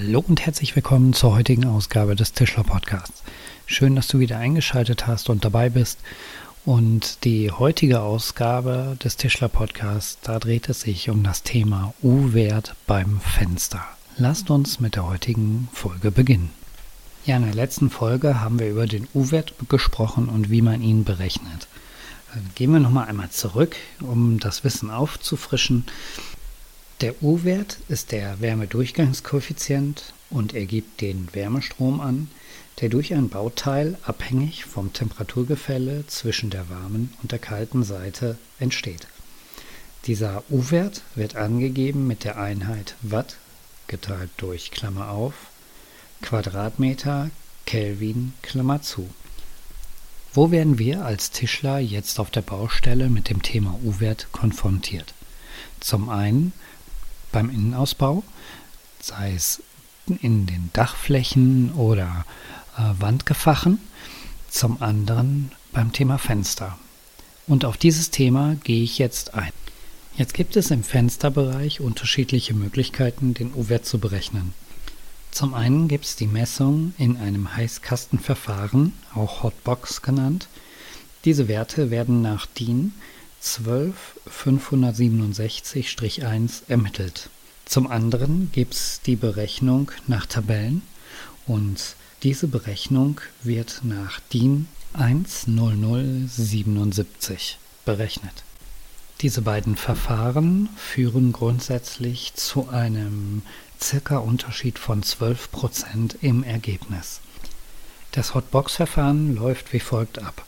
Hallo und herzlich willkommen zur heutigen Ausgabe des Tischler Podcasts. Schön, dass du wieder eingeschaltet hast und dabei bist. Und die heutige Ausgabe des Tischler Podcasts, da dreht es sich um das Thema U-Wert beim Fenster. Lasst uns mit der heutigen Folge beginnen. Ja, in der letzten Folge haben wir über den U-Wert gesprochen und wie man ihn berechnet. Gehen wir nochmal einmal zurück, um das Wissen aufzufrischen. Der U-Wert ist der Wärmedurchgangskoeffizient und er gibt den Wärmestrom an, der durch ein Bauteil abhängig vom Temperaturgefälle zwischen der warmen und der kalten Seite entsteht. Dieser U-Wert wird angegeben mit der Einheit Watt geteilt durch Klammer auf Quadratmeter Kelvin Klammer zu. Wo werden wir als Tischler jetzt auf der Baustelle mit dem Thema U-Wert konfrontiert? Zum einen beim Innenausbau, sei es in den Dachflächen oder äh, Wandgefachen, zum anderen beim Thema Fenster. Und auf dieses Thema gehe ich jetzt ein. Jetzt gibt es im Fensterbereich unterschiedliche Möglichkeiten, den U-Wert zu berechnen. Zum einen gibt es die Messung in einem Heißkastenverfahren, auch Hotbox genannt. Diese Werte werden nach DIN 12567-1 ermittelt. Zum anderen gibt es die Berechnung nach Tabellen und diese Berechnung wird nach DIN 10077 berechnet. Diese beiden Verfahren führen grundsätzlich zu einem circa Unterschied von 12% im Ergebnis. Das Hotbox-Verfahren läuft wie folgt ab.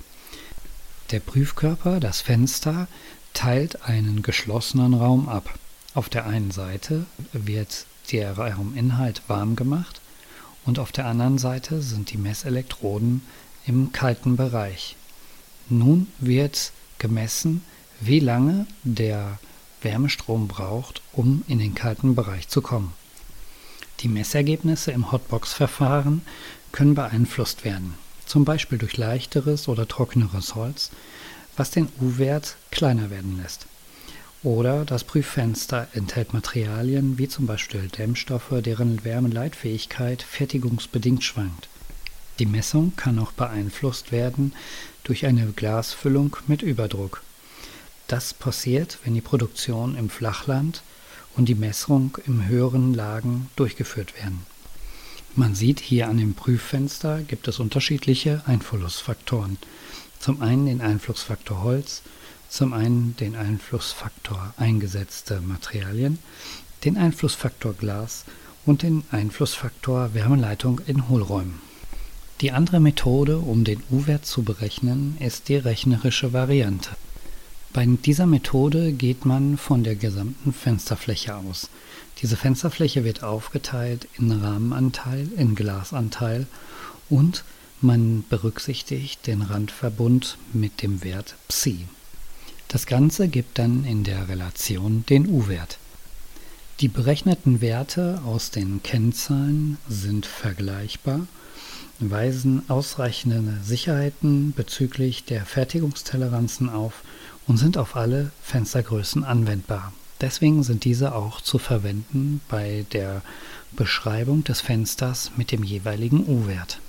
Der Prüfkörper, das Fenster, teilt einen geschlossenen Raum ab. Auf der einen Seite wird der Rauminhalt warm gemacht und auf der anderen Seite sind die Messelektroden im kalten Bereich. Nun wird gemessen, wie lange der Wärmestrom braucht, um in den kalten Bereich zu kommen. Die Messergebnisse im Hotbox-Verfahren können beeinflusst werden zum Beispiel durch leichteres oder trockeneres Holz, was den U-Wert kleiner werden lässt. Oder das Prüffenster enthält Materialien wie zum Beispiel Dämmstoffe, deren Wärmeleitfähigkeit fertigungsbedingt schwankt. Die Messung kann auch beeinflusst werden durch eine Glasfüllung mit Überdruck. Das passiert, wenn die Produktion im Flachland und die Messung im höheren Lagen durchgeführt werden. Man sieht hier an dem Prüffenster gibt es unterschiedliche Einflussfaktoren. Zum einen den Einflussfaktor Holz, zum einen den Einflussfaktor eingesetzte Materialien, den Einflussfaktor Glas und den Einflussfaktor Wärmeleitung in Hohlräumen. Die andere Methode, um den U-Wert zu berechnen, ist die rechnerische Variante. Bei dieser Methode geht man von der gesamten Fensterfläche aus. Diese Fensterfläche wird aufgeteilt in Rahmenanteil, in Glasanteil und man berücksichtigt den Randverbund mit dem Wert Psi. Das Ganze gibt dann in der Relation den U-Wert. Die berechneten Werte aus den Kennzahlen sind vergleichbar, weisen ausreichende Sicherheiten bezüglich der Fertigungstoleranzen auf und sind auf alle Fenstergrößen anwendbar. Deswegen sind diese auch zu verwenden bei der Beschreibung des Fensters mit dem jeweiligen U-Wert.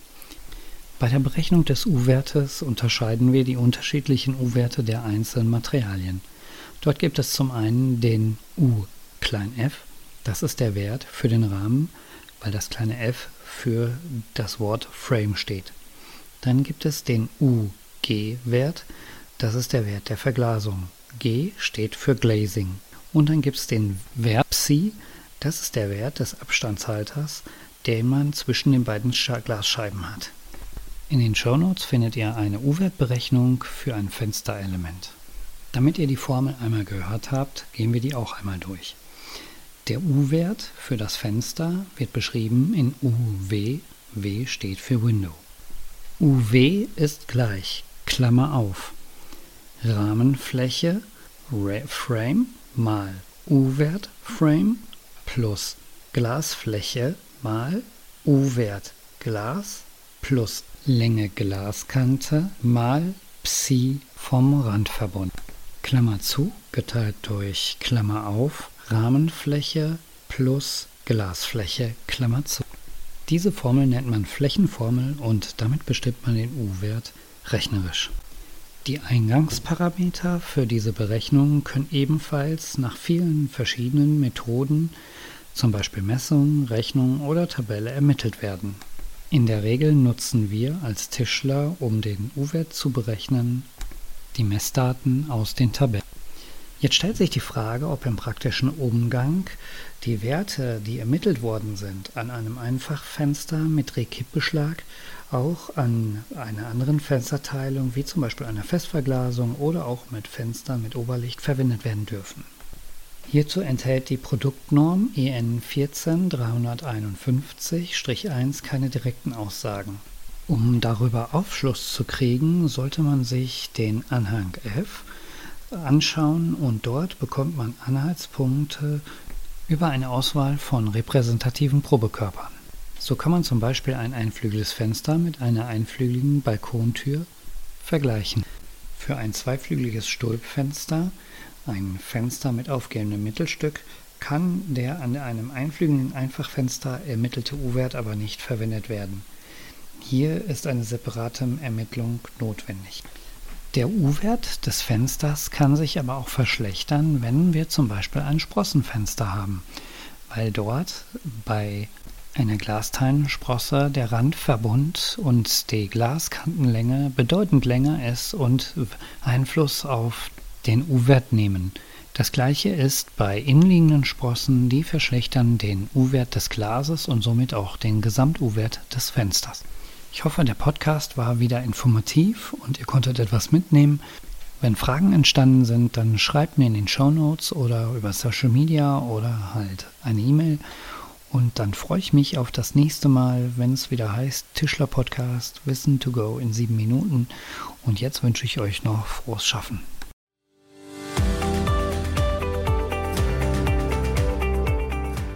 Bei der Berechnung des U-Wertes unterscheiden wir die unterschiedlichen U-Werte der einzelnen Materialien. Dort gibt es zum einen den U klein f, das ist der Wert für den Rahmen, weil das kleine f für das Wort Frame steht. Dann gibt es den UG-Wert, das ist der Wert der Verglasung. G steht für Glazing. Und dann gibt es den Wert Psi, das ist der Wert des Abstandshalters, den man zwischen den beiden Glasscheiben hat. In den Shownotes findet ihr eine U-Wertberechnung für ein Fensterelement. Damit ihr die Formel einmal gehört habt, gehen wir die auch einmal durch. Der U-Wert für das Fenster wird beschrieben in UW. W steht für Window. UW ist gleich, Klammer auf, Rahmenfläche Frame mal U-Wert Frame plus Glasfläche mal U-Wert Glas plus Länge Glaskante mal Psi vom Randverbund. Klammer zu, geteilt durch Klammer auf, Rahmenfläche plus Glasfläche, Klammer zu. Diese Formel nennt man Flächenformel und damit bestimmt man den U-Wert rechnerisch. Die Eingangsparameter für diese Berechnung können ebenfalls nach vielen verschiedenen Methoden, zum Beispiel Messung, Rechnung oder Tabelle, ermittelt werden. In der Regel nutzen wir als Tischler, um den U-Wert zu berechnen, die Messdaten aus den Tabellen. Jetzt stellt sich die Frage, ob im praktischen Umgang die Werte, die ermittelt worden sind, an einem Einfachfenster mit Rekippbeschlag auch an einer anderen Fensterteilung, wie zum Beispiel einer Festverglasung oder auch mit Fenstern mit Oberlicht verwendet werden dürfen. Hierzu enthält die Produktnorm EN 14351-1 keine direkten Aussagen. Um darüber Aufschluss zu kriegen, sollte man sich den Anhang F anschauen und dort bekommt man Anhaltspunkte über eine Auswahl von repräsentativen Probekörpern. So kann man zum Beispiel ein einflügeliges Fenster mit einer einflügeligen Balkontür vergleichen. Für ein zweiflügeliges Stulpfenster, ein Fenster mit aufgehendem Mittelstück, kann der an einem einflügeligen Einfachfenster ermittelte U-Wert aber nicht verwendet werden. Hier ist eine separate Ermittlung notwendig. Der U-Wert des Fensters kann sich aber auch verschlechtern, wenn wir zum Beispiel ein Sprossenfenster haben, weil dort bei einer Glasteilensprosse der Randverbund und die Glaskantenlänge bedeutend länger ist und Einfluss auf den U-Wert nehmen. Das gleiche ist bei innenliegenden Sprossen, die verschlechtern den U-Wert des Glases und somit auch den Gesamt-U-Wert des Fensters. Ich hoffe, der Podcast war wieder informativ und ihr konntet etwas mitnehmen. Wenn Fragen entstanden sind, dann schreibt mir in den Show Notes oder über Social Media oder halt eine E-Mail und dann freue ich mich auf das nächste Mal, wenn es wieder heißt Tischler Podcast Wissen to Go in sieben Minuten. Und jetzt wünsche ich euch noch frohes Schaffen.